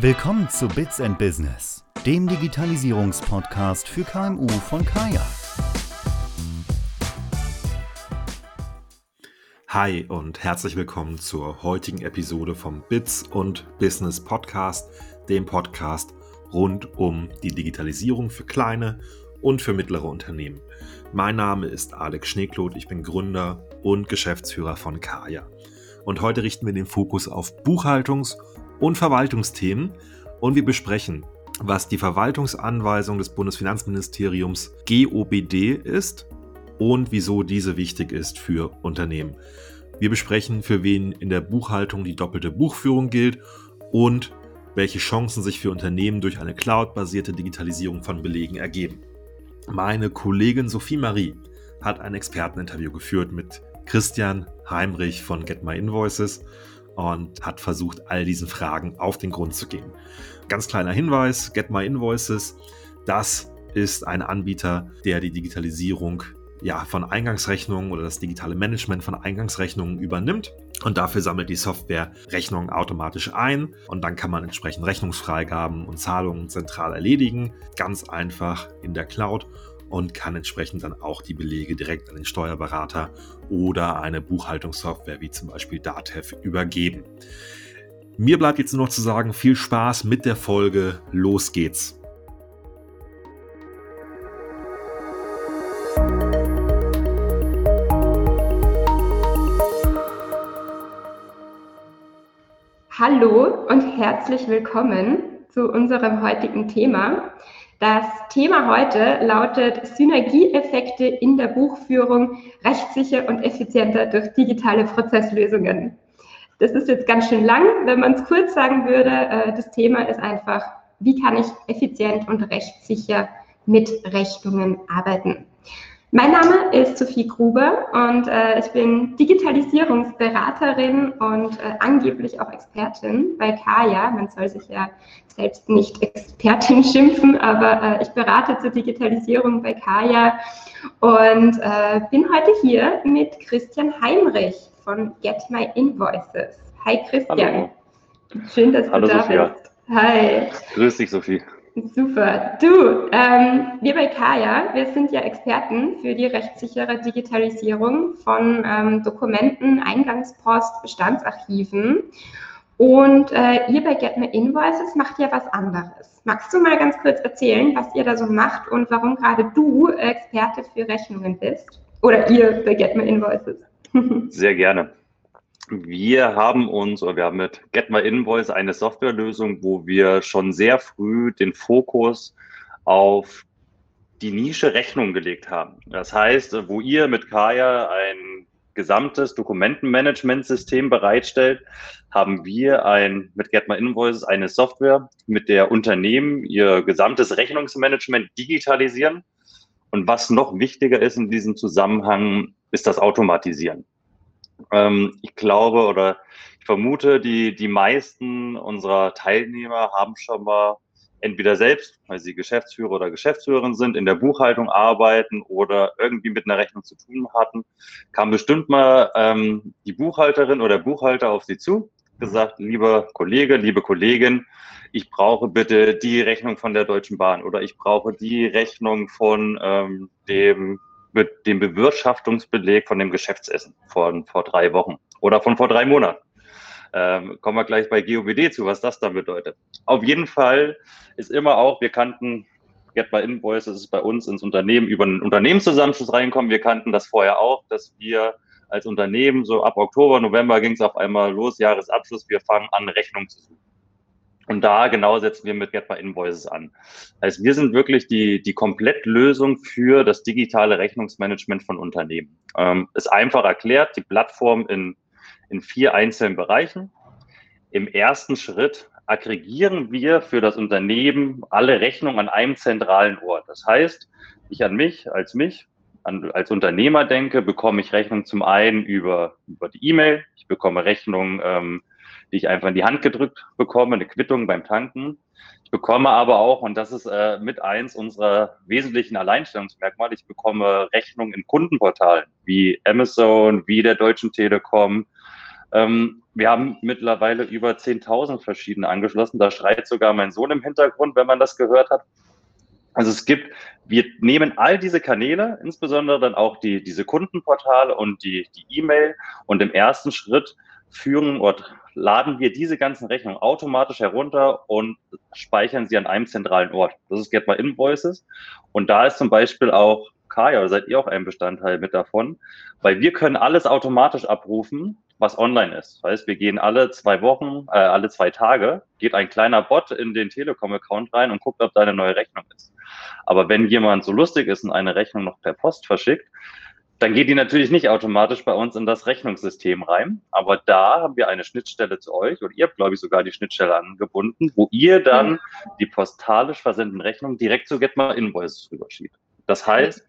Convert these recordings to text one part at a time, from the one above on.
Willkommen zu Bits and Business, dem Digitalisierungspodcast für KMU von Kaya. Hi und herzlich willkommen zur heutigen Episode vom Bits und Business Podcast, dem Podcast rund um die Digitalisierung für kleine und für mittlere Unternehmen. Mein Name ist Alex Schneekloth, ich bin Gründer und Geschäftsführer von Kaya. Und heute richten wir den Fokus auf Buchhaltungs- und Verwaltungsthemen und wir besprechen, was die Verwaltungsanweisung des Bundesfinanzministeriums GOBD ist und wieso diese wichtig ist für Unternehmen. Wir besprechen, für wen in der Buchhaltung die doppelte Buchführung gilt und welche Chancen sich für Unternehmen durch eine cloud-basierte Digitalisierung von Belegen ergeben. Meine Kollegin Sophie Marie hat ein Experteninterview geführt mit Christian Heimrich von Get My Invoices und hat versucht, all diesen Fragen auf den Grund zu gehen. Ganz kleiner Hinweis, Get My Invoices, das ist ein Anbieter, der die Digitalisierung ja, von Eingangsrechnungen oder das digitale Management von Eingangsrechnungen übernimmt. Und dafür sammelt die Software Rechnungen automatisch ein und dann kann man entsprechend Rechnungsfreigaben und Zahlungen zentral erledigen. Ganz einfach in der Cloud und kann entsprechend dann auch die Belege direkt an den Steuerberater oder eine Buchhaltungssoftware wie zum Beispiel Datev übergeben. Mir bleibt jetzt nur noch zu sagen, viel Spaß mit der Folge. Los geht's. Hallo und herzlich willkommen zu unserem heutigen Thema. Das Thema heute lautet Synergieeffekte in der Buchführung rechtssicher und effizienter durch digitale Prozesslösungen. Das ist jetzt ganz schön lang. Wenn man es kurz sagen würde, äh, das Thema ist einfach, wie kann ich effizient und rechtssicher mit Rechnungen arbeiten. Mein Name ist Sophie Gruber und äh, ich bin Digitalisierungsberaterin und äh, angeblich auch Expertin bei Kaya. Man soll sich ja selbst nicht Expertin schimpfen, aber äh, ich berate zur Digitalisierung bei Kaya und äh, bin heute hier mit Christian Heimrich von Get My Invoices. Hi Christian. Hallo. Schön, dass du Hallo, da Sophia. bist. Hi. Grüß dich, Sophie. Super. Du, ähm, wir bei Kaya, wir sind ja Experten für die rechtssichere Digitalisierung von ähm, Dokumenten, Eingangspost, Bestandsarchiven. Und äh, ihr bei Get My Invoices macht ja was anderes. Magst du mal ganz kurz erzählen, was ihr da so macht und warum gerade du Experte für Rechnungen bist? Oder ihr bei Get My Invoices? Sehr gerne. Wir haben uns, oder wir haben mit Get My Invoice eine Softwarelösung, wo wir schon sehr früh den Fokus auf die Nische Rechnung gelegt haben. Das heißt, wo ihr mit Kaya ein gesamtes Dokumentenmanagementsystem bereitstellt, haben wir ein, mit Get My Invoices eine Software, mit der Unternehmen ihr gesamtes Rechnungsmanagement digitalisieren. Und was noch wichtiger ist in diesem Zusammenhang, ist das Automatisieren. Ähm, ich glaube oder ich vermute, die, die meisten unserer Teilnehmer haben schon mal entweder selbst, weil sie Geschäftsführer oder Geschäftsführerin sind, in der Buchhaltung arbeiten oder irgendwie mit einer Rechnung zu tun hatten, kam bestimmt mal ähm, die Buchhalterin oder Buchhalter auf sie zu, gesagt, lieber Kollege, liebe Kollegin, ich brauche bitte die Rechnung von der Deutschen Bahn oder ich brauche die Rechnung von ähm, dem mit dem Bewirtschaftungsbeleg von dem Geschäftsessen von vor drei Wochen oder von vor drei Monaten. Ähm, kommen wir gleich bei GOBD zu, was das dann bedeutet. Auf jeden Fall ist immer auch, wir kannten Get by Invoice, das ist bei uns ins Unternehmen über einen Unternehmenszusammenschluss reinkommen. Wir kannten das vorher auch, dass wir als Unternehmen so ab Oktober, November ging es auf einmal los, Jahresabschluss, wir fangen an, Rechnungen zu suchen. Und da genau setzen wir mit Get My Invoices an. Also wir sind wirklich die, die Komplettlösung für das digitale Rechnungsmanagement von Unternehmen. Ähm, ist einfach erklärt, die Plattform in, in vier einzelnen Bereichen. Im ersten Schritt aggregieren wir für das Unternehmen alle Rechnungen an einem zentralen Ort. Das heißt, ich an mich, als mich, an, als Unternehmer denke, bekomme ich Rechnungen zum einen über, über die E-Mail, ich bekomme Rechnungen ähm, die ich einfach in die Hand gedrückt bekomme, eine Quittung beim Tanken. Ich bekomme aber auch, und das ist äh, mit eins unserer wesentlichen Alleinstellungsmerkmale, ich bekomme Rechnungen in Kundenportalen wie Amazon, wie der Deutschen Telekom, ähm, wir haben mittlerweile über 10.000 verschiedene angeschlossen. Da schreit sogar mein Sohn im Hintergrund, wenn man das gehört hat. Also es gibt, wir nehmen all diese Kanäle, insbesondere dann auch die, diese Kundenportale und die, die E-Mail und im ersten Schritt führen oder laden wir diese ganzen Rechnungen automatisch herunter und speichern sie an einem zentralen Ort. Das ist Get My Invoices. Und da ist zum Beispiel auch Kaya, seid ihr auch ein Bestandteil mit davon, weil wir können alles automatisch abrufen, was online ist. Das heißt, wir gehen alle zwei Wochen, äh, alle zwei Tage, geht ein kleiner Bot in den Telekom-Account rein und guckt, ob da eine neue Rechnung ist. Aber wenn jemand so lustig ist und eine Rechnung noch per Post verschickt, dann geht die natürlich nicht automatisch bei uns in das Rechnungssystem rein. Aber da haben wir eine Schnittstelle zu euch und ihr habt, glaube ich, sogar die Schnittstelle angebunden, wo ihr dann die postalisch versendeten Rechnungen direkt zu GetMa Invoices rüberschiebt. Das heißt,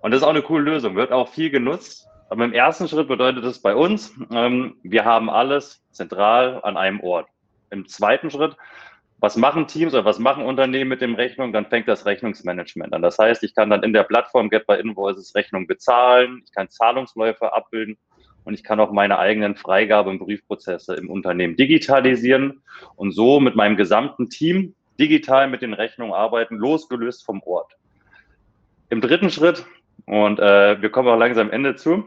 und das ist auch eine coole Lösung, wird auch viel genutzt. Aber im ersten Schritt bedeutet es bei uns, ähm, wir haben alles zentral an einem Ort. Im zweiten Schritt, was machen Teams oder was machen Unternehmen mit dem Rechnung? Dann fängt das Rechnungsmanagement an. Das heißt, ich kann dann in der Plattform Get by Invoices Rechnung bezahlen, ich kann Zahlungsläufe abbilden und ich kann auch meine eigenen Freigabe- und Briefprozesse im Unternehmen digitalisieren und so mit meinem gesamten Team digital mit den Rechnungen arbeiten, losgelöst vom Ort. Im dritten Schritt und äh, wir kommen auch langsam am Ende zu.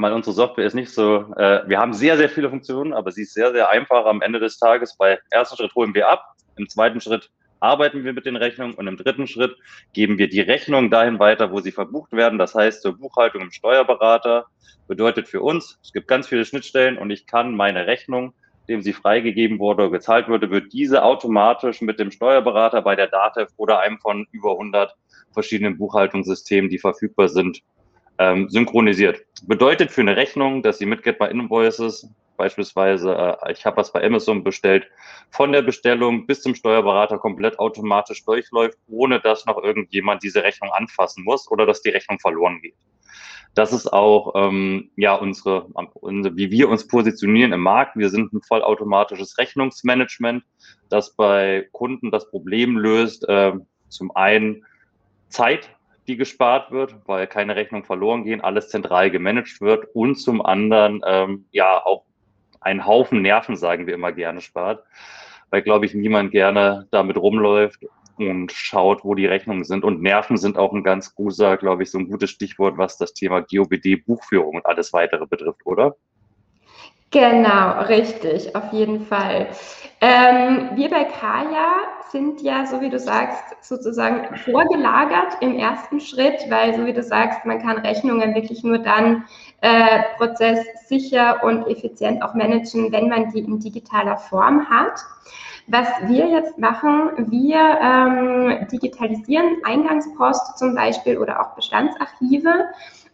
Weil unsere Software ist nicht so, äh, wir haben sehr, sehr viele Funktionen, aber sie ist sehr, sehr einfach am Ende des Tages. Bei ersten Schritt holen wir ab, im zweiten Schritt arbeiten wir mit den Rechnungen und im dritten Schritt geben wir die Rechnungen dahin weiter, wo sie verbucht werden. Das heißt, zur Buchhaltung im Steuerberater bedeutet für uns, es gibt ganz viele Schnittstellen und ich kann meine Rechnung, dem sie freigegeben wurde oder gezahlt wurde, wird diese automatisch mit dem Steuerberater bei der DATEV oder einem von über 100 verschiedenen Buchhaltungssystemen, die verfügbar sind, ähm, synchronisiert. Bedeutet für eine Rechnung, dass sie mitgeht bei Invoices, beispielsweise, äh, ich habe was bei Amazon bestellt, von der Bestellung bis zum Steuerberater komplett automatisch durchläuft, ohne dass noch irgendjemand diese Rechnung anfassen muss oder dass die Rechnung verloren geht. Das ist auch ähm, ja unsere, unsere, wie wir uns positionieren im Markt. Wir sind ein vollautomatisches Rechnungsmanagement, das bei Kunden das Problem löst, äh, zum einen Zeit, die gespart wird, weil keine Rechnung verloren gehen, alles zentral gemanagt wird und zum anderen ähm, ja auch einen Haufen Nerven, sagen wir immer gerne, spart, weil, glaube ich, niemand gerne damit rumläuft und schaut, wo die Rechnungen sind. Und Nerven sind auch ein ganz guter, glaube ich, so ein gutes Stichwort, was das Thema GOBD, Buchführung und alles weitere betrifft, oder? Genau, richtig, auf jeden Fall. Ähm, wir bei Kaya sind ja, so wie du sagst, sozusagen vorgelagert im ersten Schritt, weil, so wie du sagst, man kann Rechnungen wirklich nur dann äh, prozesssicher und effizient auch managen, wenn man die in digitaler Form hat. Was wir jetzt machen, wir ähm, digitalisieren Eingangspost zum Beispiel oder auch Bestandsarchive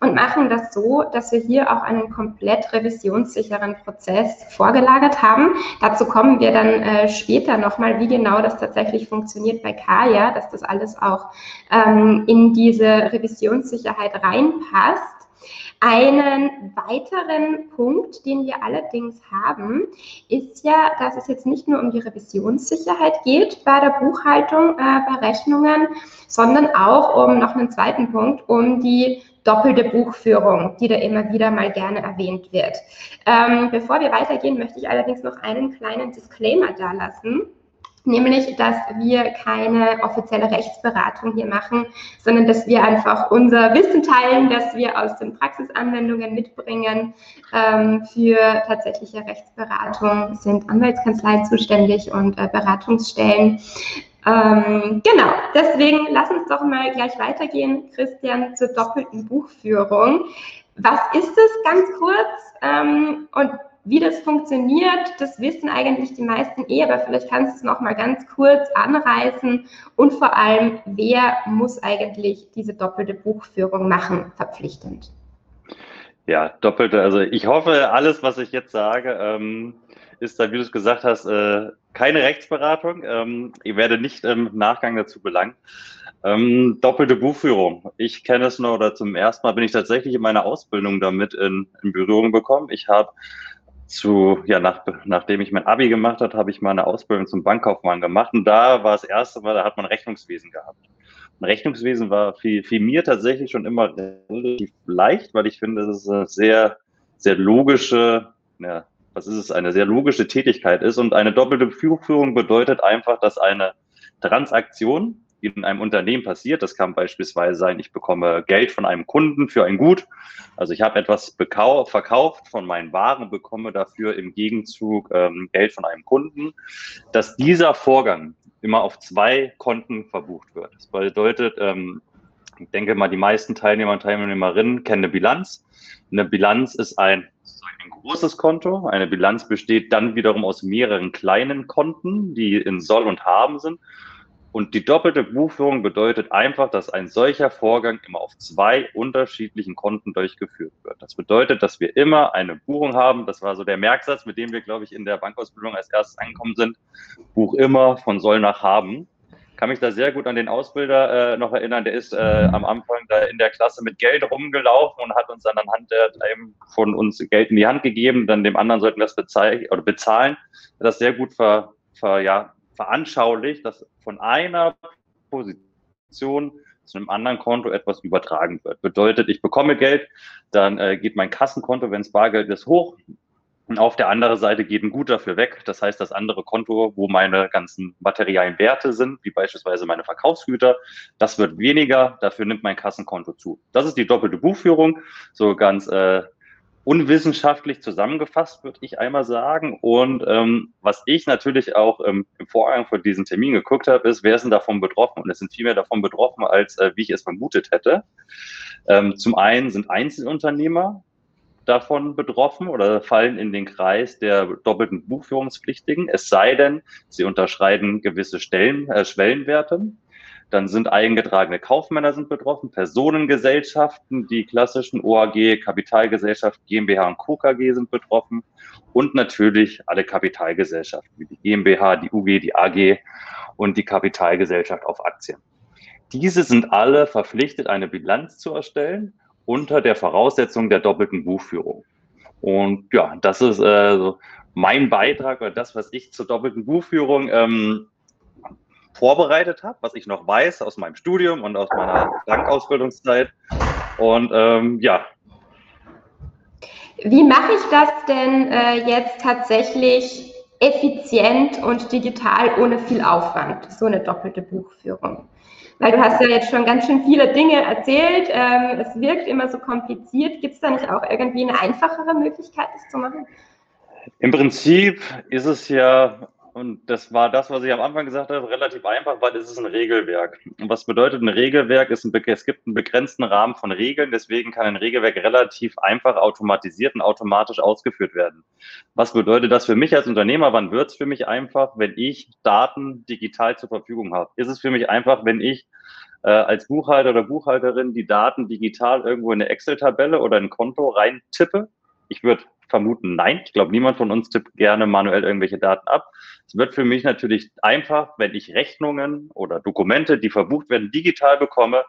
und machen das so, dass wir hier auch einen komplett revisionssicheren Prozess vorgelagert haben. Dazu kommen wir dann äh, später nochmal, wie genau das tatsächlich funktioniert bei Kaya, dass das alles auch ähm, in diese Revisionssicherheit reinpasst. Einen weiteren Punkt, den wir allerdings haben, ist ja, dass es jetzt nicht nur um die Revisionssicherheit geht bei der Buchhaltung, äh, bei Rechnungen, sondern auch um noch einen zweiten Punkt, um die doppelte Buchführung, die da immer wieder mal gerne erwähnt wird. Ähm, bevor wir weitergehen, möchte ich allerdings noch einen kleinen Disclaimer da lassen. Nämlich, dass wir keine offizielle Rechtsberatung hier machen, sondern dass wir einfach unser Wissen teilen, das wir aus den Praxisanwendungen mitbringen. Ähm, für tatsächliche Rechtsberatung sind Anwaltskanzleien zuständig und äh, Beratungsstellen. Ähm, genau, deswegen lass uns doch mal gleich weitergehen, Christian, zur doppelten Buchführung. Was ist es ganz kurz ähm, und wie das funktioniert, das wissen eigentlich die meisten eh, aber vielleicht kannst du es noch mal ganz kurz anreißen und vor allem, wer muss eigentlich diese doppelte Buchführung machen, verpflichtend? Ja, doppelte, also ich hoffe, alles, was ich jetzt sage, ähm, ist da, wie du es gesagt hast, äh, keine Rechtsberatung. Ähm, ich werde nicht im Nachgang dazu belangen. Ähm, doppelte Buchführung. Ich kenne es nur, oder zum ersten Mal bin ich tatsächlich in meiner Ausbildung damit in, in Berührung bekommen. Ich habe zu, ja, nach, nachdem ich mein Abi gemacht habe, habe ich mal eine Ausbildung zum Bankkaufmann gemacht. Und da war das erste Mal, da hat man Rechnungswesen gehabt. Und Rechnungswesen war für, für mir tatsächlich schon immer relativ leicht, weil ich finde, das ist eine sehr, sehr logische eine, was ist es, eine sehr logische Tätigkeit ist. Und eine doppelte Buchführung bedeutet einfach, dass eine Transaktion, in einem Unternehmen passiert, das kann beispielsweise sein, ich bekomme Geld von einem Kunden für ein Gut. Also ich habe etwas verkauft von meinen Waren, bekomme dafür im Gegenzug ähm, Geld von einem Kunden, dass dieser Vorgang immer auf zwei Konten verbucht wird. Das bedeutet, ähm, ich denke mal, die meisten Teilnehmer und Teilnehmerinnen kennen eine Bilanz. Eine Bilanz ist ein, ein großes Konto. Eine Bilanz besteht dann wiederum aus mehreren kleinen Konten, die in Soll und Haben sind. Und die doppelte Buchführung bedeutet einfach, dass ein solcher Vorgang immer auf zwei unterschiedlichen Konten durchgeführt wird. Das bedeutet, dass wir immer eine Buchung haben. Das war so der Merksatz, mit dem wir, glaube ich, in der Bankausbildung als erstes angekommen sind. Buch immer von soll nach haben kann mich da sehr gut an den Ausbilder äh, noch erinnern. Der ist äh, am Anfang da in der Klasse mit Geld rumgelaufen und hat uns dann anhand der, einem von uns Geld in die Hand gegeben. Dann dem anderen sollten wir es bezahlen oder bezahlen. Das sehr gut ver, ver, ja, veranschaulicht, dass von einer Position zu einem anderen Konto etwas übertragen wird. Bedeutet, ich bekomme Geld, dann äh, geht mein Kassenkonto, wenn es Bargeld ist, hoch. Und auf der anderen Seite geht ein Gut dafür weg. Das heißt, das andere Konto, wo meine ganzen materiellen Werte sind, wie beispielsweise meine Verkaufsgüter, das wird weniger. Dafür nimmt mein Kassenkonto zu. Das ist die doppelte Buchführung. So ganz äh, unwissenschaftlich zusammengefasst, würde ich einmal sagen. Und ähm, was ich natürlich auch ähm, im Vorgang von diesem Termin geguckt habe, ist, wer ist denn davon betroffen? Und es sind viel mehr davon betroffen, als äh, wie ich es vermutet hätte. Ähm, zum einen sind Einzelunternehmer, davon betroffen oder fallen in den Kreis der doppelten Buchführungspflichtigen, es sei denn, sie unterschreiten gewisse Stellen, äh, Schwellenwerte. Dann sind eingetragene Kaufmänner sind betroffen, Personengesellschaften, die klassischen OAG, Kapitalgesellschaft, GmbH und Co. KG sind betroffen und natürlich alle Kapitalgesellschaften, wie die GmbH, die UG, die AG und die Kapitalgesellschaft auf Aktien. Diese sind alle verpflichtet, eine Bilanz zu erstellen unter der Voraussetzung der doppelten Buchführung. Und ja, das ist äh, so mein Beitrag oder das, was ich zur doppelten Buchführung ähm, vorbereitet habe, was ich noch weiß aus meinem Studium und aus meiner Bankausbildungszeit. Und ähm, ja. Wie mache ich das denn äh, jetzt tatsächlich effizient und digital ohne viel Aufwand, so eine doppelte Buchführung? Weil du hast ja jetzt schon ganz schön viele Dinge erzählt. Ähm, es wirkt immer so kompliziert. Gibt es da nicht auch irgendwie eine einfachere Möglichkeit, das zu machen? Im Prinzip ist es ja und das war das, was ich am Anfang gesagt habe, relativ einfach, weil es ist ein Regelwerk. Und was bedeutet ein Regelwerk? Ist ein, es gibt einen begrenzten Rahmen von Regeln, deswegen kann ein Regelwerk relativ einfach automatisiert und automatisch ausgeführt werden. Was bedeutet das für mich als Unternehmer? Wann wird es für mich einfach, wenn ich Daten digital zur Verfügung habe? Ist es für mich einfach, wenn ich äh, als Buchhalter oder Buchhalterin die Daten digital irgendwo in eine Excel-Tabelle oder ein Konto reintippe? Ich würde vermuten, nein. Ich glaube, niemand von uns tippt gerne manuell irgendwelche Daten ab. Es wird für mich natürlich einfach, wenn ich Rechnungen oder Dokumente, die verbucht werden, digital bekomme.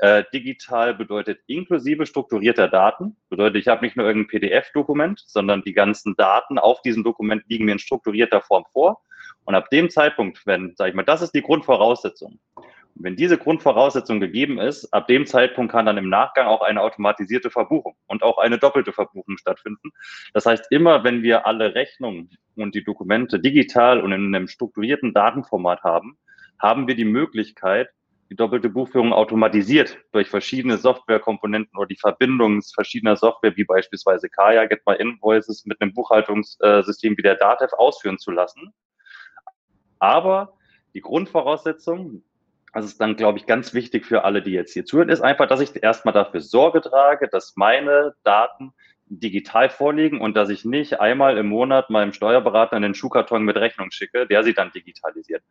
Äh, digital bedeutet inklusive strukturierter Daten. Bedeutet, ich habe nicht nur irgendein PDF-Dokument, sondern die ganzen Daten auf diesem Dokument liegen mir in strukturierter Form vor. Und ab dem Zeitpunkt, wenn, sage ich mal, das ist die Grundvoraussetzung. Wenn diese Grundvoraussetzung gegeben ist, ab dem Zeitpunkt kann dann im Nachgang auch eine automatisierte Verbuchung und auch eine doppelte Verbuchung stattfinden. Das heißt, immer wenn wir alle Rechnungen und die Dokumente digital und in einem strukturierten Datenformat haben, haben wir die Möglichkeit, die doppelte Buchführung automatisiert durch verschiedene Softwarekomponenten oder die Verbindung verschiedener Software, wie beispielsweise Kaya, Get My Invoices, mit einem Buchhaltungssystem wie der Datev ausführen zu lassen. Aber die Grundvoraussetzung, das ist dann, glaube ich, ganz wichtig für alle, die jetzt hier zuhören, ist einfach, dass ich erstmal dafür Sorge trage, dass meine Daten digital vorliegen und dass ich nicht einmal im Monat meinem Steuerberater einen Schuhkarton mit Rechnung schicke, der sie dann digitalisiert.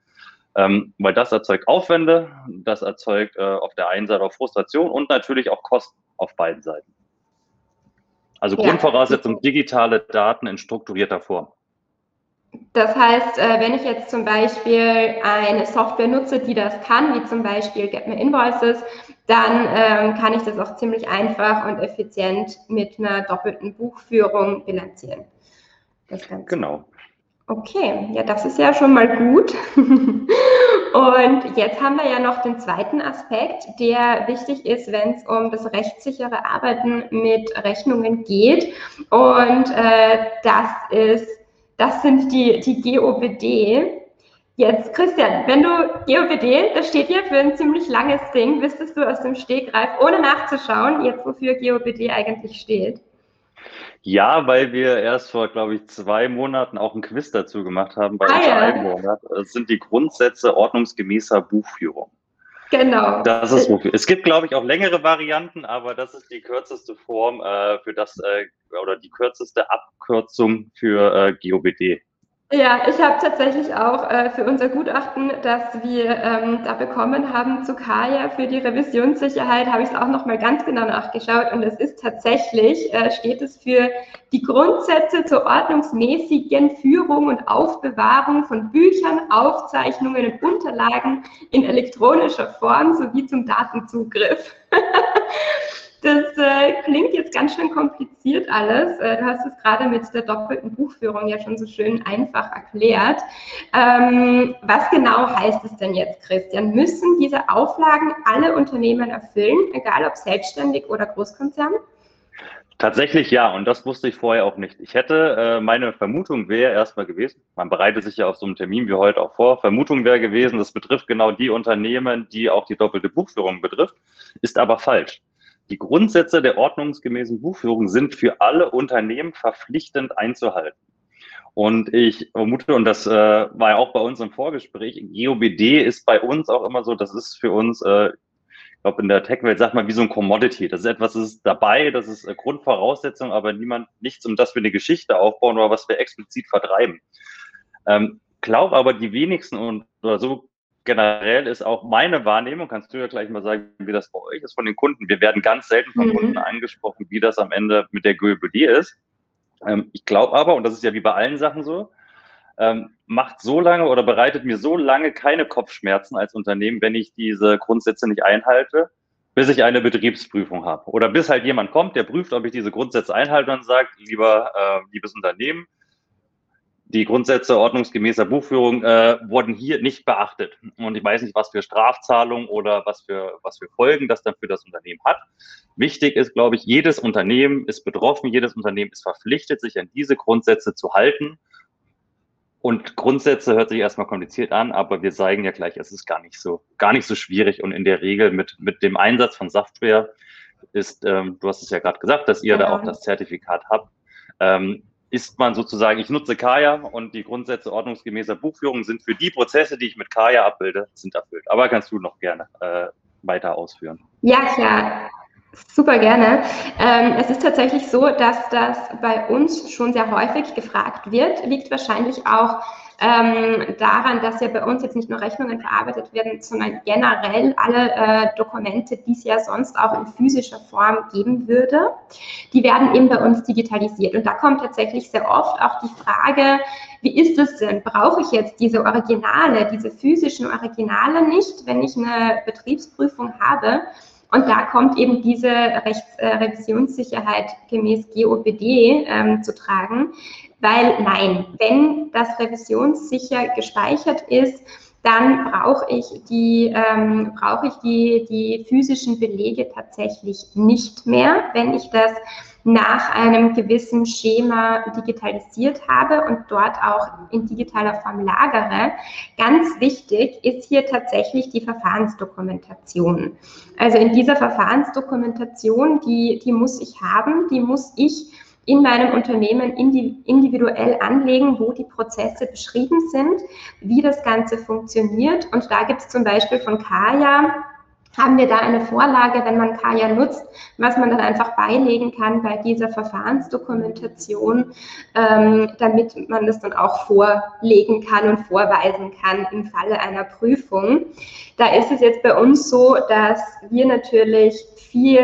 Ähm, weil das erzeugt Aufwände, das erzeugt äh, auf der einen Seite auch Frustration und natürlich auch Kosten auf beiden Seiten. Also ja. Grundvoraussetzung digitale Daten in strukturierter Form. Das heißt, äh, wenn ich jetzt zum Beispiel eine Software nutze, die das kann, wie zum Beispiel Get Me Invoices, dann ähm, kann ich das auch ziemlich einfach und effizient mit einer doppelten Buchführung bilanzieren. genau. Okay, ja, das ist ja schon mal gut. Und jetzt haben wir ja noch den zweiten Aspekt, der wichtig ist, wenn es um das rechtssichere Arbeiten mit Rechnungen geht. Und äh, das ist, das sind die, die GOBD. Jetzt, Christian, wenn du GOBD, das steht hier für ein ziemlich langes Ding, wüsstest du aus dem Stegreif, ohne nachzuschauen, jetzt wofür GOBD eigentlich steht? Ja, weil wir erst vor, glaube ich, zwei Monaten auch ein Quiz dazu gemacht haben bei ah, ja. Monat. Das sind die Grundsätze ordnungsgemäßer Buchführung. Genau. Das ist wofür. Es gibt, glaube ich, auch längere Varianten, aber das ist die kürzeste Form äh, für das äh, oder die kürzeste Abkürzung für äh, GOBD. Ja, ich habe tatsächlich auch äh, für unser Gutachten, das wir ähm, da bekommen haben zu Kaya für die Revisionssicherheit, habe ich es auch nochmal ganz genau nachgeschaut und es ist tatsächlich, äh, steht es für die Grundsätze zur ordnungsmäßigen Führung und Aufbewahrung von Büchern, Aufzeichnungen und Unterlagen in elektronischer Form sowie zum Datenzugriff. Das äh, klingt jetzt ganz schön kompliziert alles. Äh, du hast es gerade mit der doppelten Buchführung ja schon so schön einfach erklärt. Ähm, was genau heißt es denn jetzt, Christian? Müssen diese Auflagen alle Unternehmen erfüllen, egal ob selbstständig oder Großkonzern? Tatsächlich ja, und das wusste ich vorher auch nicht. Ich hätte, äh, meine Vermutung wäre erstmal gewesen, man bereitet sich ja auf so einem Termin wie heute auch vor, Vermutung wäre gewesen, das betrifft genau die Unternehmen, die auch die doppelte Buchführung betrifft, ist aber falsch. Die Grundsätze der ordnungsgemäßen Buchführung sind für alle Unternehmen verpflichtend einzuhalten. Und ich vermute, und das äh, war ja auch bei uns im Vorgespräch, GOBD ist bei uns auch immer so, das ist für uns, äh, ich glaube, in der Tech-Welt sagt man wie so ein Commodity. Das ist etwas, das ist dabei, das ist äh, Grundvoraussetzung, aber niemand, nichts, um das wir eine Geschichte aufbauen oder was wir explizit vertreiben. Ähm, glaube aber die wenigsten und oder so generell ist auch meine Wahrnehmung, kannst du ja gleich mal sagen, wie das bei euch ist von den Kunden. Wir werden ganz selten von mhm. Kunden angesprochen, wie das am Ende mit der GÖBD ist. Ähm, ich glaube aber, und das ist ja wie bei allen Sachen so, ähm, macht so lange oder bereitet mir so lange keine Kopfschmerzen als Unternehmen, wenn ich diese Grundsätze nicht einhalte, bis ich eine Betriebsprüfung habe. Oder bis halt jemand kommt, der prüft, ob ich diese Grundsätze einhalte und sagt, lieber, äh, liebes Unternehmen, die Grundsätze ordnungsgemäßer Buchführung äh, wurden hier nicht beachtet. Und ich weiß nicht, was für Strafzahlungen oder was für, was für Folgen das dann für das Unternehmen hat. Wichtig ist, glaube ich, jedes Unternehmen ist betroffen, jedes Unternehmen ist verpflichtet, sich an diese Grundsätze zu halten. Und Grundsätze hört sich erstmal kompliziert an, aber wir zeigen ja gleich, es ist gar nicht so, gar nicht so schwierig. Und in der Regel mit, mit dem Einsatz von Software ist, ähm, du hast es ja gerade gesagt, dass ihr ja. da auch das Zertifikat habt, ähm, ist man sozusagen, ich nutze Kaya und die Grundsätze ordnungsgemäßer Buchführung sind für die Prozesse, die ich mit Kaya abbilde, sind erfüllt. Aber kannst du noch gerne äh, weiter ausführen? Ja, klar. Super gerne. Ähm, es ist tatsächlich so, dass das bei uns schon sehr häufig gefragt wird, liegt wahrscheinlich auch ähm, daran, dass ja bei uns jetzt nicht nur Rechnungen verarbeitet werden, sondern generell alle äh, Dokumente, die es ja sonst auch in physischer Form geben würde, die werden eben bei uns digitalisiert. Und da kommt tatsächlich sehr oft auch die Frage, wie ist es denn? Brauche ich jetzt diese Originale, diese physischen Originale nicht, wenn ich eine Betriebsprüfung habe? Und da kommt eben diese Rechtsrevisionssicherheit äh, gemäß GOBD ähm, zu tragen, weil nein, wenn das revisionssicher gespeichert ist, dann brauche ich die, ähm, brauche ich die, die physischen Belege tatsächlich nicht mehr, wenn ich das nach einem gewissen Schema digitalisiert habe und dort auch in digitaler Form lagere. Ganz wichtig ist hier tatsächlich die Verfahrensdokumentation. Also in dieser Verfahrensdokumentation, die, die muss ich haben, die muss ich in meinem Unternehmen individuell anlegen, wo die Prozesse beschrieben sind, wie das Ganze funktioniert. Und da gibt es zum Beispiel von Kaya haben wir da eine Vorlage, wenn man Kaya nutzt, was man dann einfach beilegen kann bei dieser Verfahrensdokumentation, ähm, damit man das dann auch vorlegen kann und vorweisen kann im Falle einer Prüfung. Da ist es jetzt bei uns so, dass wir natürlich viel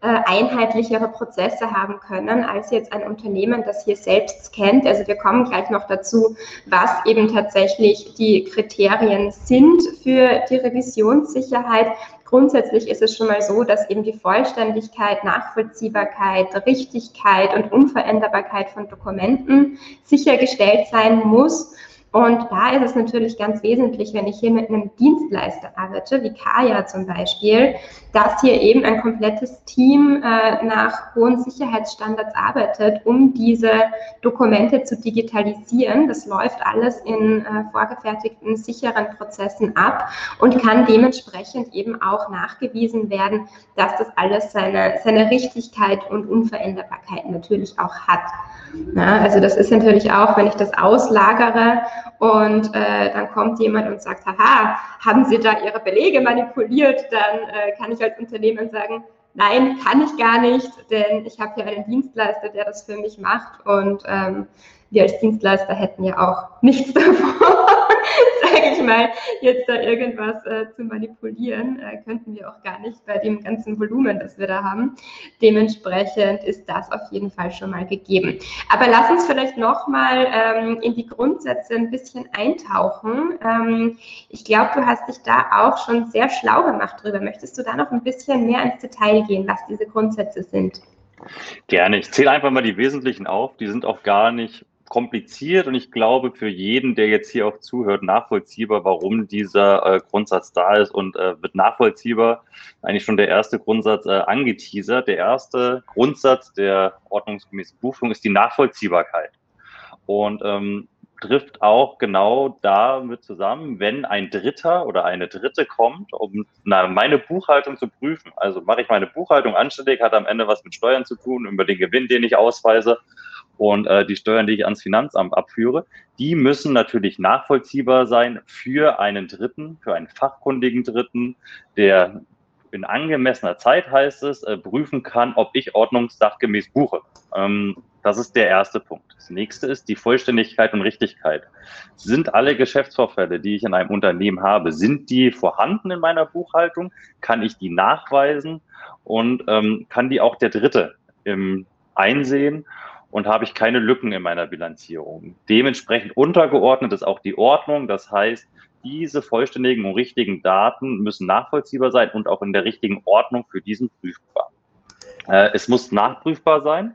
einheitlichere Prozesse haben können als jetzt ein Unternehmen, das hier selbst scannt. Also wir kommen gleich noch dazu, was eben tatsächlich die Kriterien sind für die Revisionssicherheit. grundsätzlich ist es schon mal so, dass eben die Vollständigkeit, Nachvollziehbarkeit, Richtigkeit und Unveränderbarkeit von Dokumenten sichergestellt sein muss. Und da ist es natürlich ganz wesentlich, wenn ich hier mit einem Dienstleister arbeite, wie Kaya zum Beispiel, dass hier eben ein komplettes Team äh, nach hohen Sicherheitsstandards arbeitet, um diese Dokumente zu digitalisieren. Das läuft alles in äh, vorgefertigten, sicheren Prozessen ab und kann dementsprechend eben auch nachgewiesen werden, dass das alles seine, seine Richtigkeit und Unveränderbarkeit natürlich auch hat. Ja, also das ist natürlich auch, wenn ich das auslagere und äh, dann kommt jemand und sagt, haha, haben Sie da Ihre Belege manipuliert, dann äh, kann ich als Unternehmen sagen, nein, kann ich gar nicht, denn ich habe hier einen Dienstleister, der das für mich macht und ähm, wir als Dienstleister hätten ja auch nichts davon, sage ich mal, jetzt da irgendwas äh, zu manipulieren, äh, könnten wir auch gar nicht bei dem ganzen Volumen, das wir da haben. Dementsprechend ist das auf jeden Fall schon mal gegeben. Aber lass uns vielleicht nochmal ähm, in die Grundsätze ein bisschen eintauchen. Ähm, ich glaube, du hast dich da auch schon sehr schlau gemacht drüber. Möchtest du da noch ein bisschen mehr ins Detail gehen, was diese Grundsätze sind? Gerne. Ich zähle einfach mal die wesentlichen auf. Die sind auch gar nicht kompliziert und ich glaube für jeden, der jetzt hier auch zuhört, nachvollziehbar, warum dieser äh, Grundsatz da ist und äh, wird nachvollziehbar. Eigentlich schon der erste Grundsatz äh, angeteasert. Der erste Grundsatz der ordnungsgemäßen Buchführung ist die Nachvollziehbarkeit. Und ähm, trifft auch genau damit zusammen, wenn ein Dritter oder eine Dritte kommt, um na, meine Buchhaltung zu prüfen. Also mache ich meine Buchhaltung anständig, hat am Ende was mit Steuern zu tun, über den Gewinn, den ich ausweise und äh, die Steuern, die ich ans Finanzamt abführe, die müssen natürlich nachvollziehbar sein für einen Dritten, für einen fachkundigen Dritten, der in angemessener Zeit, heißt es, äh, prüfen kann, ob ich ordnungssachgemäß buche. Ähm, das ist der erste Punkt. Das nächste ist die Vollständigkeit und Richtigkeit. Sind alle Geschäftsvorfälle, die ich in einem Unternehmen habe, sind die vorhanden in meiner Buchhaltung? Kann ich die nachweisen? Und ähm, kann die auch der Dritte im einsehen? Und habe ich keine Lücken in meiner Bilanzierung. Dementsprechend untergeordnet ist auch die Ordnung. Das heißt, diese vollständigen und richtigen Daten müssen nachvollziehbar sein und auch in der richtigen Ordnung für diesen prüfbar. Äh, es muss nachprüfbar sein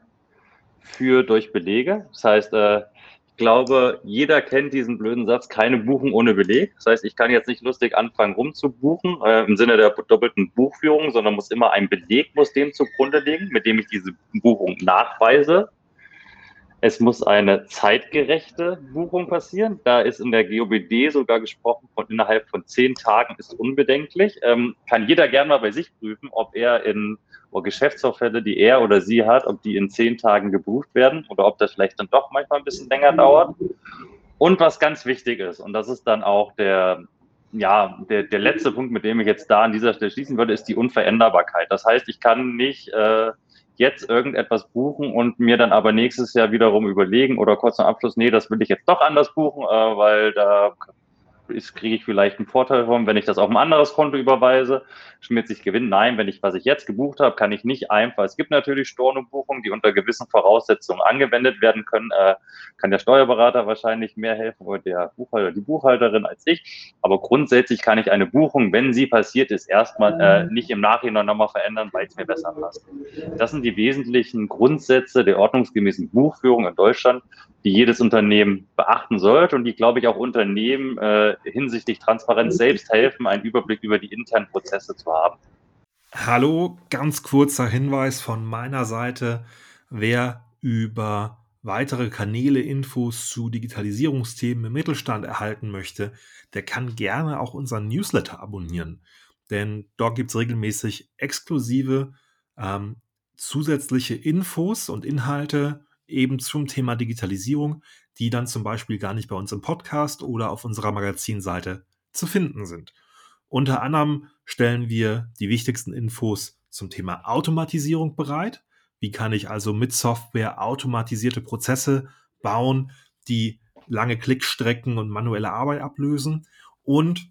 für durch Belege. Das heißt, äh, ich glaube, jeder kennt diesen blöden Satz, keine Buchung ohne Beleg. Das heißt, ich kann jetzt nicht lustig anfangen rumzubuchen äh, im Sinne der doppelten Buchführung, sondern muss immer ein Beleg muss dem zugrunde liegen, mit dem ich diese Buchung nachweise es muss eine zeitgerechte Buchung passieren. Da ist in der GOBD sogar gesprochen von innerhalb von zehn Tagen ist unbedenklich. Ähm, kann jeder gerne mal bei sich prüfen, ob er in oh, Geschäftsvorfälle, die er oder sie hat, ob die in zehn Tagen gebucht werden oder ob das vielleicht dann doch manchmal ein bisschen länger dauert. Und was ganz wichtig ist, und das ist dann auch der, ja, der, der letzte Punkt, mit dem ich jetzt da an dieser Stelle schließen würde, ist die Unveränderbarkeit. Das heißt, ich kann nicht äh, jetzt irgendetwas buchen und mir dann aber nächstes Jahr wiederum überlegen oder kurz nach Abschluss, nee, das will ich jetzt doch anders buchen, äh, weil da kriege ich vielleicht einen Vorteil von, wenn ich das auf ein anderes Konto überweise, schmiert sich Gewinn. Nein, wenn ich, was ich jetzt gebucht habe, kann ich nicht einfach. Es gibt natürlich Stornobuchungen, die unter gewissen Voraussetzungen angewendet werden können. Äh, kann der Steuerberater wahrscheinlich mehr helfen oder der Buchhalter, die Buchhalterin als ich. Aber grundsätzlich kann ich eine Buchung, wenn sie passiert ist, erstmal äh, nicht im Nachhinein nochmal verändern, weil es mir besser passt. Das sind die wesentlichen Grundsätze der ordnungsgemäßen Buchführung in Deutschland die jedes Unternehmen beachten sollte und die, glaube ich, auch Unternehmen äh, hinsichtlich Transparenz selbst helfen, einen Überblick über die internen Prozesse zu haben. Hallo, ganz kurzer Hinweis von meiner Seite. Wer über weitere Kanäle, Infos zu Digitalisierungsthemen im Mittelstand erhalten möchte, der kann gerne auch unseren Newsletter abonnieren. Denn dort gibt es regelmäßig exklusive ähm, zusätzliche Infos und Inhalte eben zum Thema Digitalisierung, die dann zum Beispiel gar nicht bei uns im Podcast oder auf unserer Magazinseite zu finden sind. Unter anderem stellen wir die wichtigsten Infos zum Thema Automatisierung bereit. Wie kann ich also mit Software automatisierte Prozesse bauen, die lange Klickstrecken und manuelle Arbeit ablösen? Und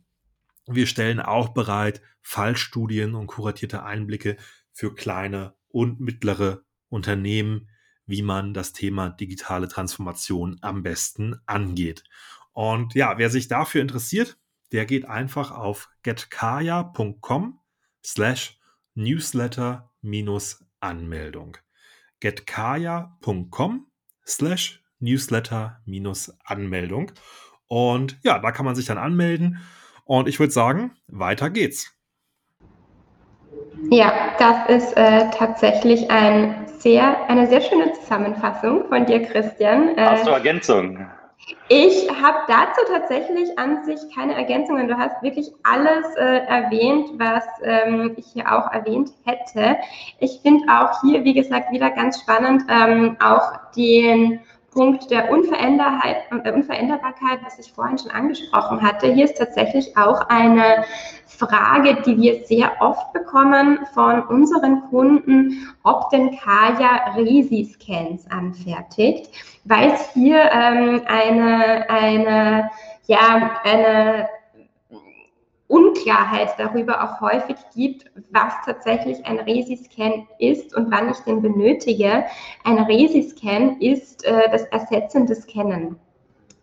wir stellen auch bereit Fallstudien und kuratierte Einblicke für kleine und mittlere Unternehmen, wie man das Thema digitale Transformation am besten angeht. Und ja, wer sich dafür interessiert, der geht einfach auf getkaya.com slash newsletter-anmeldung. getkaya.com slash newsletter-anmeldung. Und ja, da kann man sich dann anmelden. Und ich würde sagen, weiter geht's. Ja, das ist äh, tatsächlich ein sehr, eine sehr schöne Zusammenfassung von dir, Christian. Äh, Hast du Ergänzungen? Ich habe dazu tatsächlich an sich keine Ergänzungen. Du hast wirklich alles äh, erwähnt, was ähm, ich hier auch erwähnt hätte. Ich finde auch hier, wie gesagt, wieder ganz spannend, ähm, auch den Punkt der äh, Unveränderbarkeit, was ich vorhin schon angesprochen hatte. Hier ist tatsächlich auch eine Frage, die wir sehr oft bekommen von unseren Kunden, ob denn Kaya Resi-Scans anfertigt, weil es hier ähm, eine, eine, ja, eine Unklarheit darüber auch häufig gibt, was tatsächlich ein Resi-Scan ist und wann ich den benötige. Ein Resi-Scan ist äh, das ersetzende Scannen.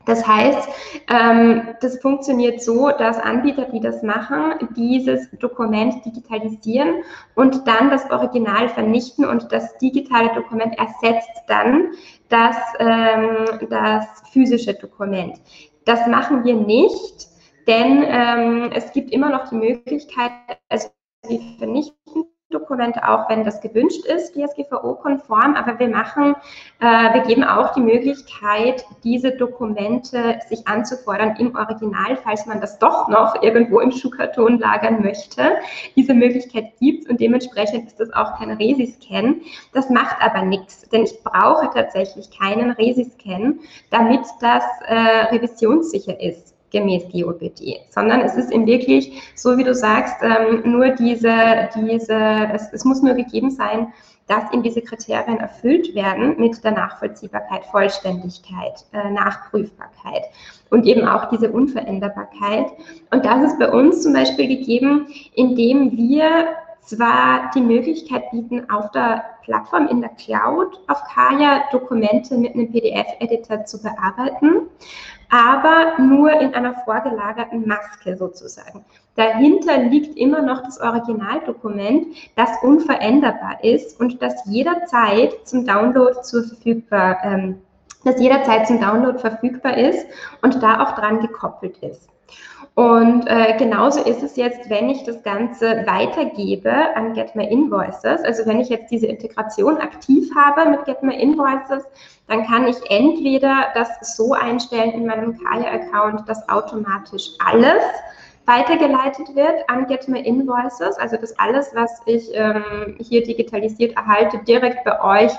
Das heißt, ähm, das funktioniert so, dass Anbieter, die das machen, dieses Dokument digitalisieren und dann das Original vernichten und das digitale Dokument ersetzt dann das, ähm, das physische Dokument. Das machen wir nicht, denn ähm, es gibt immer noch die Möglichkeit, also wir vernichten Dokumente auch, wenn das gewünscht ist, DSGVO-konform, aber wir machen, äh, wir geben auch die Möglichkeit, diese Dokumente sich anzufordern im Original, falls man das doch noch irgendwo im Schuhkarton lagern möchte. Diese Möglichkeit gibt es und dementsprechend ist das auch kein Resi-Scan. Das macht aber nichts, denn ich brauche tatsächlich keinen Resi-Scan, damit das äh, revisionssicher ist gemäß GOBD, sondern es ist eben wirklich, so wie du sagst, ähm, nur diese, diese es, es muss nur gegeben sein, dass eben diese Kriterien erfüllt werden mit der Nachvollziehbarkeit, Vollständigkeit, äh, Nachprüfbarkeit und eben auch diese Unveränderbarkeit. Und das ist bei uns zum Beispiel gegeben, indem wir zwar die Möglichkeit bieten, auf der Plattform in der Cloud auf Kaya Dokumente mit einem PDF-Editor zu bearbeiten, aber nur in einer vorgelagerten Maske sozusagen. Dahinter liegt immer noch das Originaldokument, das unveränderbar ist und das jederzeit zum Download zur verfügbar, ähm, das jederzeit zum Download verfügbar ist und da auch dran gekoppelt ist. Und äh, genauso ist es jetzt, wenn ich das Ganze weitergebe an Get My Invoices. Also wenn ich jetzt diese Integration aktiv habe mit Get My Invoices, dann kann ich entweder das so einstellen in meinem Kaya-Account, dass automatisch alles weitergeleitet wird an Get My Invoices, also dass alles, was ich ähm, hier digitalisiert erhalte, direkt bei euch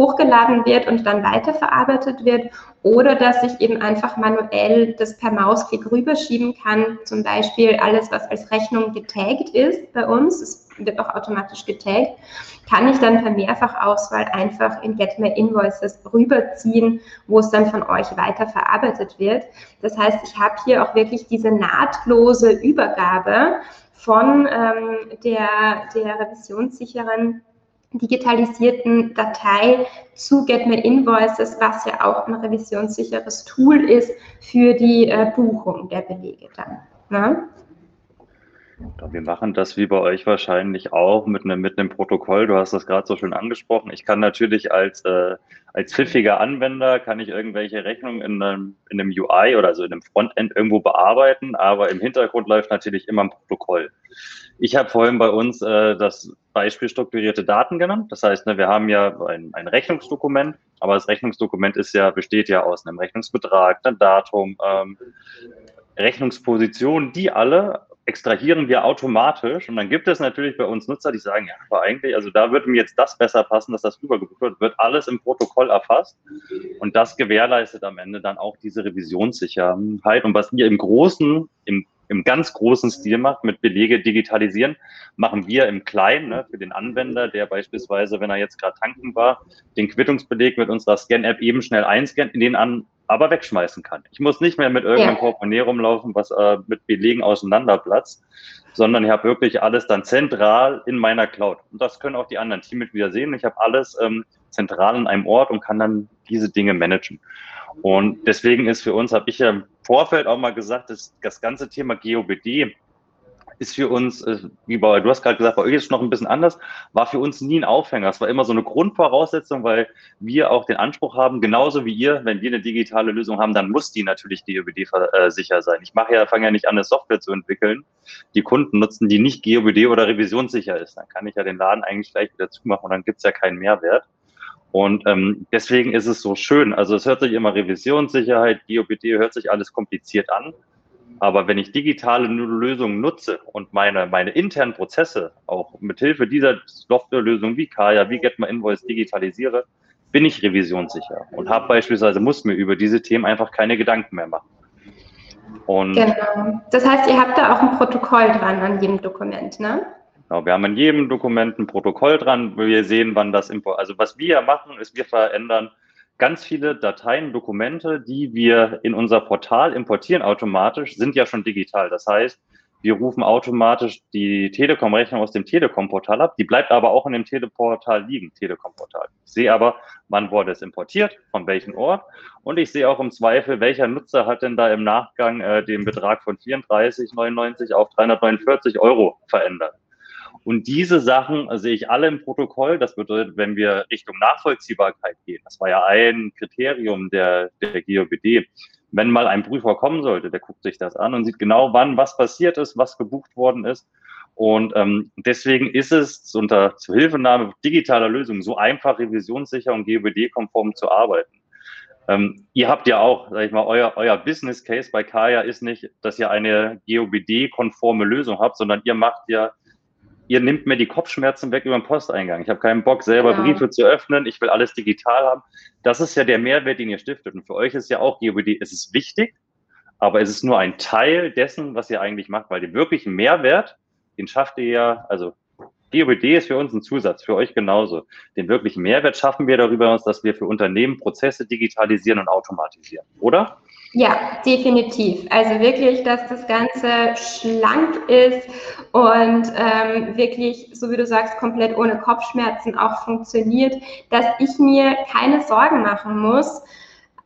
hochgeladen wird und dann weiterverarbeitet wird oder dass ich eben einfach manuell das per Mausklick rüberschieben kann. Zum Beispiel alles, was als Rechnung getaggt ist bei uns, es wird auch automatisch getaggt, kann ich dann per Mehrfachauswahl einfach in Get My Invoices rüberziehen, wo es dann von euch weiterverarbeitet wird. Das heißt, ich habe hier auch wirklich diese nahtlose Übergabe von ähm, der, der revisionssicheren digitalisierten Datei zu Get My Invoices, was ja auch ein revisionssicheres Tool ist für die äh, Buchung der Belege dann. Ne? Wir machen das wie bei euch wahrscheinlich auch mit einem, mit einem Protokoll. Du hast das gerade so schön angesprochen. Ich kann natürlich als, äh, als pfiffiger Anwender, kann ich irgendwelche Rechnungen in einem, in einem UI oder also in einem Frontend irgendwo bearbeiten, aber im Hintergrund läuft natürlich immer ein Protokoll. Ich habe vorhin bei uns äh, das Beispiel strukturierte Daten genannt. Das heißt, ne, wir haben ja ein, ein Rechnungsdokument, aber das Rechnungsdokument ist ja, besteht ja aus einem Rechnungsbetrag, einem Datum, ähm, Rechnungsposition, die alle extrahieren wir automatisch. Und dann gibt es natürlich bei uns Nutzer, die sagen, ja, aber eigentlich, also da würde mir jetzt das besser passen, dass das rübergebucht wird, wird alles im Protokoll erfasst. Und das gewährleistet am Ende dann auch diese Revisionssicherheit. Und was wir im Großen, im, im ganz großen Stil macht, mit Belege digitalisieren, machen wir im Kleinen ne, für den Anwender, der beispielsweise, wenn er jetzt gerade tanken war, den Quittungsbeleg mit unserer Scan-App eben schnell einscannt, in den an aber wegschmeißen kann. Ich muss nicht mehr mit irgendeinem ja. Portemonnaie rumlaufen, was äh, mit Belegen auseinanderplatzt, sondern ich habe wirklich alles dann zentral in meiner Cloud. Und das können auch die anderen Teammitglieder sehen. Ich habe alles ähm, zentral in einem Ort und kann dann diese Dinge managen. Und deswegen ist für uns, habe ich ja im Vorfeld auch mal gesagt, dass das ganze Thema GOBD ist für uns, äh, wie bei, du hast gerade gesagt, bei euch ist es noch ein bisschen anders, war für uns nie ein Aufhänger. Es war immer so eine Grundvoraussetzung, weil wir auch den Anspruch haben, genauso wie ihr, wenn wir eine digitale Lösung haben, dann muss die natürlich GOBD äh, sicher sein. Ich mache ja, fange ja nicht an, eine Software zu entwickeln. Die Kunden nutzen, die nicht GOBD oder revisionssicher ist. Dann kann ich ja den Laden eigentlich gleich wieder zumachen und dann gibt es ja keinen Mehrwert. Und ähm, deswegen ist es so schön. Also es hört sich immer Revisionssicherheit, GOBD hört sich alles kompliziert an. Aber wenn ich digitale Lösungen nutze und meine, meine internen Prozesse auch mit Hilfe dieser Softwarelösung wie Kaya, wie Get My Invoice digitalisiere, bin ich revisionssicher und habe beispielsweise, muss mir über diese Themen einfach keine Gedanken mehr machen. Und genau. Das heißt, ihr habt da auch ein Protokoll dran an jedem Dokument, ne? Genau, wir haben in jedem Dokument ein Protokoll dran, wo wir sehen, wann das Import. Also was wir machen, ist, wir verändern ganz viele Dateien, Dokumente, die wir in unser Portal importieren automatisch, sind ja schon digital. Das heißt, wir rufen automatisch die Telekom-Rechnung aus dem Telekom-Portal ab. Die bleibt aber auch in dem Teleportal liegen, Telekom-Portal. Ich sehe aber, wann wurde es importiert, von welchem Ort. Und ich sehe auch im Zweifel, welcher Nutzer hat denn da im Nachgang äh, den Betrag von 34,99 auf 349 Euro verändert. Und diese Sachen sehe ich alle im Protokoll. Das bedeutet, wenn wir Richtung Nachvollziehbarkeit gehen, das war ja ein Kriterium der, der GOBD, wenn mal ein Prüfer kommen sollte, der guckt sich das an und sieht genau, wann was passiert ist, was gebucht worden ist. Und ähm, deswegen ist es unter Zuhilfenahme digitaler Lösungen so einfach, revisionssicher und GOBD-konform zu arbeiten. Ähm, ihr habt ja auch, sag ich mal, euer, euer Business Case bei Kaya ist nicht, dass ihr eine GOBD-konforme Lösung habt, sondern ihr macht ja ihr nehmt mir die Kopfschmerzen weg über den Posteingang. Ich habe keinen Bock, selber ja. Briefe zu öffnen. Ich will alles digital haben. Das ist ja der Mehrwert, den ihr stiftet. Und für euch ist ja auch GOBD, es ist wichtig, aber es ist nur ein Teil dessen, was ihr eigentlich macht, weil den wirklichen Mehrwert, den schafft ihr ja, also GOBD ist für uns ein Zusatz, für euch genauso. Den wirklichen Mehrwert schaffen wir darüber, dass wir für Unternehmen Prozesse digitalisieren und automatisieren, oder? Ja, definitiv. Also wirklich, dass das Ganze schlank ist und ähm, wirklich, so wie du sagst, komplett ohne Kopfschmerzen auch funktioniert, dass ich mir keine Sorgen machen muss,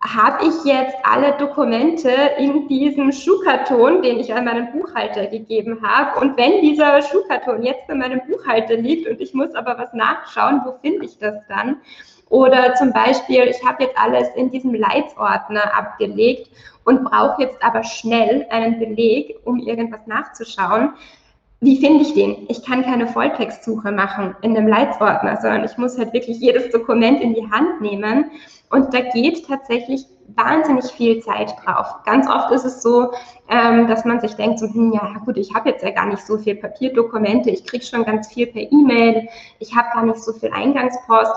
habe ich jetzt alle Dokumente in diesem Schuhkarton, den ich an meinen Buchhalter gegeben habe. Und wenn dieser Schuhkarton jetzt bei meinem Buchhalter liegt und ich muss aber was nachschauen, wo finde ich das dann? Oder zum Beispiel, ich habe jetzt alles in diesem Leitsordner abgelegt und brauche jetzt aber schnell einen Beleg, um irgendwas nachzuschauen. Wie finde ich den? Ich kann keine Volltextsuche machen in einem Leitsordner, sondern ich muss halt wirklich jedes Dokument in die Hand nehmen. Und da geht tatsächlich wahnsinnig viel Zeit drauf. Ganz oft ist es so, ähm, dass man sich denkt, so, hm, ja gut, ich habe jetzt ja gar nicht so viel Papierdokumente, ich kriege schon ganz viel per E-Mail, ich habe gar nicht so viel Eingangspost.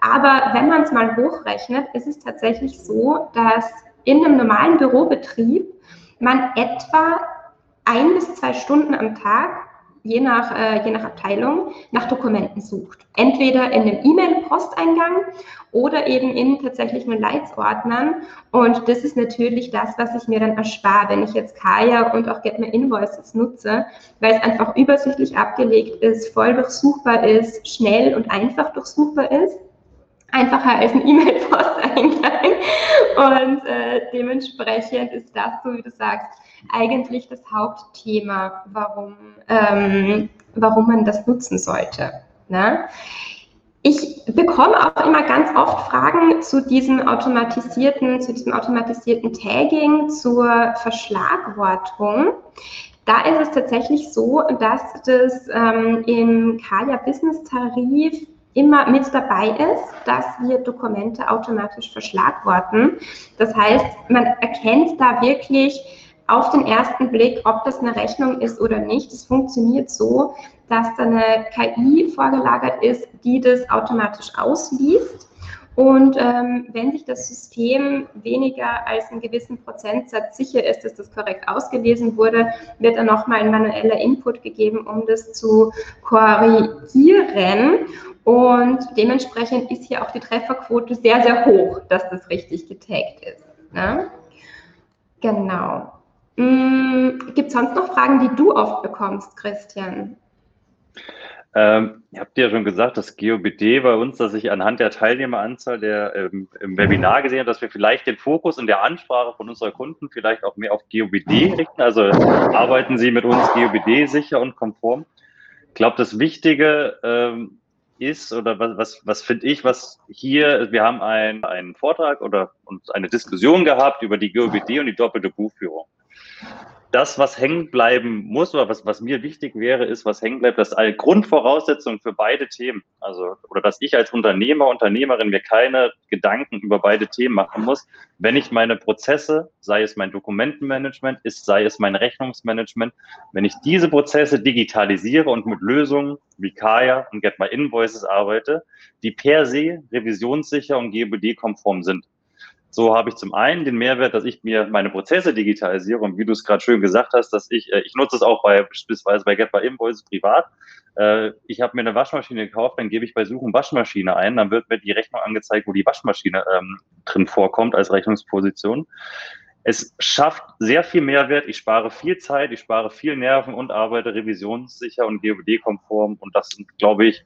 Aber wenn man es mal hochrechnet, ist es tatsächlich so, dass in einem normalen Bürobetrieb man etwa ein bis zwei Stunden am Tag, je nach, äh, je nach Abteilung, nach Dokumenten sucht. Entweder in einem E-Mail-Posteingang oder eben in tatsächlichen Leitsordnern. Und das ist natürlich das, was ich mir dann erspare, wenn ich jetzt Kaya und auch Get My Invoices nutze, weil es einfach übersichtlich abgelegt ist, voll durchsuchbar ist, schnell und einfach durchsuchbar ist einfacher als ein E-Mail-Posteingang. Und äh, dementsprechend ist das, so wie du sagst, eigentlich das Hauptthema, warum, ähm, warum man das nutzen sollte. Ne? Ich bekomme auch immer ganz oft Fragen zu diesem automatisierten, zu diesem automatisierten Tagging, zur Verschlagwortung. Da ist es tatsächlich so, dass das ähm, im Kaya Business Tarif immer mit dabei ist, dass wir Dokumente automatisch verschlagworten. Das heißt, man erkennt da wirklich auf den ersten Blick, ob das eine Rechnung ist oder nicht. Es funktioniert so, dass da eine KI vorgelagert ist, die das automatisch ausliest. Und ähm, wenn sich das System weniger als einen gewissen Prozentsatz sicher ist, dass das korrekt ausgelesen wurde, wird dann nochmal ein manueller Input gegeben, um das zu korrigieren. Und dementsprechend ist hier auch die Trefferquote sehr, sehr hoch, dass das richtig getaggt ist. Ne? Genau. Hm, Gibt es sonst noch Fragen, die du oft bekommst, Christian? Ähm, ihr habt ja schon gesagt, das GOBD bei uns, dass ich anhand der Teilnehmeranzahl der, ähm, im Webinar gesehen habe, dass wir vielleicht den Fokus in der Ansprache von unserer Kunden vielleicht auch mehr auf GOBD richten. Also arbeiten Sie mit uns GOBD sicher und konform. Ich glaube, das Wichtige ähm, ist oder was, was, was finde ich, was hier, wir haben ein, einen Vortrag oder eine Diskussion gehabt über die GOBD und die doppelte Buchführung das, was hängen bleiben muss oder was, was mir wichtig wäre, ist, was hängen bleibt, dass eine Grundvoraussetzung für beide Themen, also, oder dass ich als Unternehmer, Unternehmerin mir keine Gedanken über beide Themen machen muss, wenn ich meine Prozesse, sei es mein Dokumentenmanagement, ist, sei es mein Rechnungsmanagement, wenn ich diese Prozesse digitalisiere und mit Lösungen wie Kaya und Get My Invoices arbeite, die per se revisionssicher und GBD-konform sind. So habe ich zum einen den Mehrwert, dass ich mir meine Prozesse digitalisiere und wie du es gerade schön gesagt hast, dass ich, äh, ich nutze es auch bei beispielsweise bei Get by Invoice privat. Äh, ich habe mir eine Waschmaschine gekauft, dann gebe ich bei Suchen Waschmaschine ein, dann wird mir die Rechnung angezeigt, wo die Waschmaschine ähm, drin vorkommt als Rechnungsposition. Es schafft sehr viel Mehrwert, ich spare viel Zeit, ich spare viel Nerven und arbeite revisionssicher und GOBD-konform und das sind, glaube ich,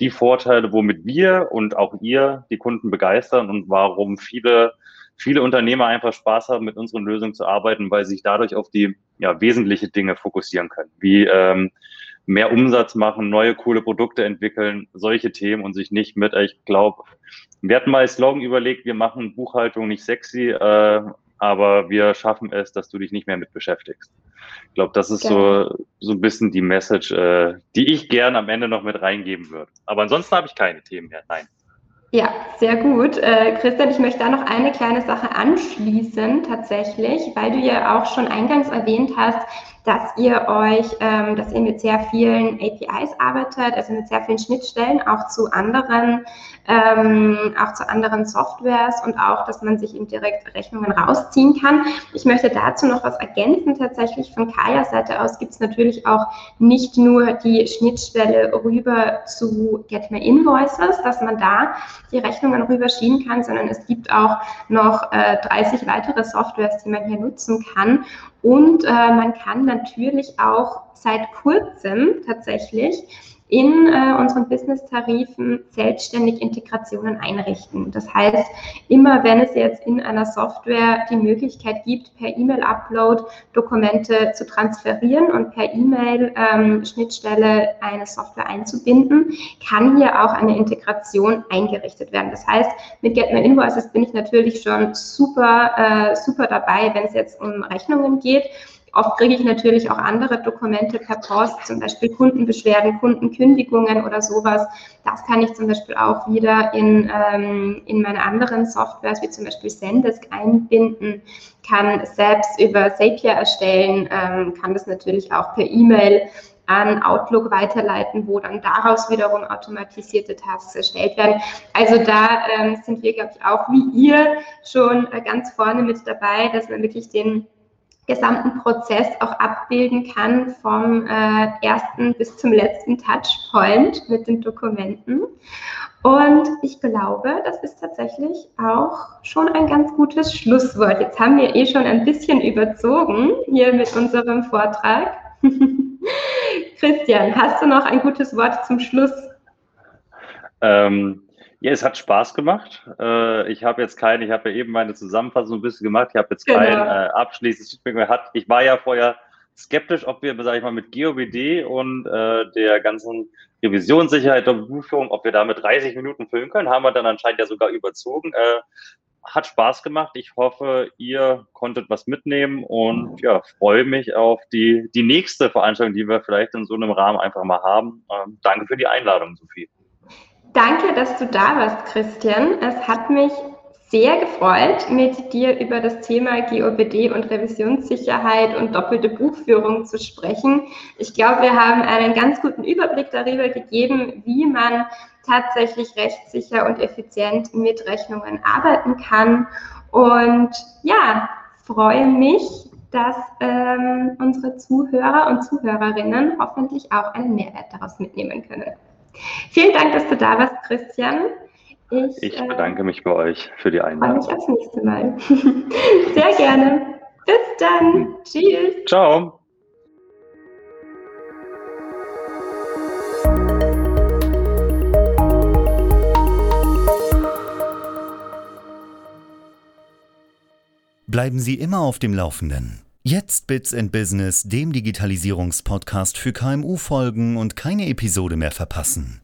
die Vorteile, womit wir und auch ihr die Kunden begeistern und warum viele, viele Unternehmer einfach Spaß haben, mit unseren Lösungen zu arbeiten, weil sie sich dadurch auf die ja, wesentliche Dinge fokussieren können, wie ähm, mehr Umsatz machen, neue coole Produkte entwickeln, solche Themen und sich nicht mit, ich glaube, wir hatten mal Slogan überlegt, wir machen Buchhaltung nicht sexy, äh, aber wir schaffen es, dass du dich nicht mehr mit beschäftigst. Ich glaube, das ist so, so ein bisschen die Message, äh, die ich gern am Ende noch mit reingeben würde. Aber ansonsten habe ich keine Themen mehr. Nein. Ja, sehr gut. Äh, Christian, ich möchte da noch eine kleine Sache anschließen, tatsächlich, weil du ja auch schon eingangs erwähnt hast, dass ihr euch, ähm, dass ihr mit sehr vielen APIs arbeitet, also mit sehr vielen Schnittstellen, auch zu anderen, ähm, auch zu anderen Softwares und auch, dass man sich eben direkt Rechnungen rausziehen kann. Ich möchte dazu noch was ergänzen. Tatsächlich von Kajas Seite aus gibt es natürlich auch nicht nur die Schnittstelle rüber zu Get My Invoices, dass man da die Rechnungen rüberschieben kann, sondern es gibt auch noch äh, 30 weitere Softwares, die man hier nutzen kann. Und äh, man kann natürlich auch seit kurzem tatsächlich in äh, unseren Business-Tarifen selbstständig Integrationen einrichten. Das heißt, immer wenn es jetzt in einer Software die Möglichkeit gibt, per E-Mail-Upload Dokumente zu transferieren und per E-Mail-Schnittstelle ähm, eine Software einzubinden, kann hier auch eine Integration eingerichtet werden. Das heißt, mit Get My Invoices bin ich natürlich schon super, äh, super dabei, wenn es jetzt um Rechnungen geht. Oft kriege ich natürlich auch andere Dokumente per Post, zum Beispiel Kundenbeschwerden, Kundenkündigungen oder sowas. Das kann ich zum Beispiel auch wieder in, ähm, in meine anderen Softwares, wie zum Beispiel Zendesk, einbinden, kann selbst über Zapier erstellen, ähm, kann das natürlich auch per E-Mail an Outlook weiterleiten, wo dann daraus wiederum automatisierte Tasks erstellt werden. Also da ähm, sind wir, glaube ich, auch wie ihr schon äh, ganz vorne mit dabei, dass man wirklich den gesamten Prozess auch abbilden kann, vom äh, ersten bis zum letzten Touchpoint mit den Dokumenten. Und ich glaube, das ist tatsächlich auch schon ein ganz gutes Schlusswort. Jetzt haben wir eh schon ein bisschen überzogen hier mit unserem Vortrag. Christian, hast du noch ein gutes Wort zum Schluss? Ähm, ja, es hat Spaß gemacht. Äh, ich habe jetzt kein, ich habe ja eben meine Zusammenfassung ein bisschen gemacht. Ich habe jetzt genau. kein äh, abschließendes Feedback mehr. Hat, ich war ja vorher skeptisch, ob wir, sage ich mal, mit GOBD und äh, der ganzen Revisionssicherheit der Buchführung, ob wir da mit 30 Minuten füllen können. Haben wir dann anscheinend ja sogar überzogen. Äh, hat Spaß gemacht. Ich hoffe, ihr konntet was mitnehmen und ja, freue mich auf die, die nächste Veranstaltung, die wir vielleicht in so einem Rahmen einfach mal haben. Ähm, danke für die Einladung, Sophie. Danke, dass du da warst, Christian. Es hat mich sehr gefreut, mit dir über das Thema GOBD und Revisionssicherheit und doppelte Buchführung zu sprechen. Ich glaube, wir haben einen ganz guten Überblick darüber gegeben, wie man tatsächlich rechtssicher und effizient mit Rechnungen arbeiten kann. Und ja, freue mich, dass ähm, unsere Zuhörer und Zuhörerinnen hoffentlich auch einen Mehrwert daraus mitnehmen können. Vielen Dank, dass du da warst, Christian. Ich, ich äh, bedanke äh, mich bei euch für die Einladung. Freue mich aufs nächste Mal. Sehr gerne. Bis dann. Hm. Tschüss. Ciao. Bleiben Sie immer auf dem Laufenden. Jetzt Bits and Business, dem Digitalisierungspodcast für KMU folgen und keine Episode mehr verpassen.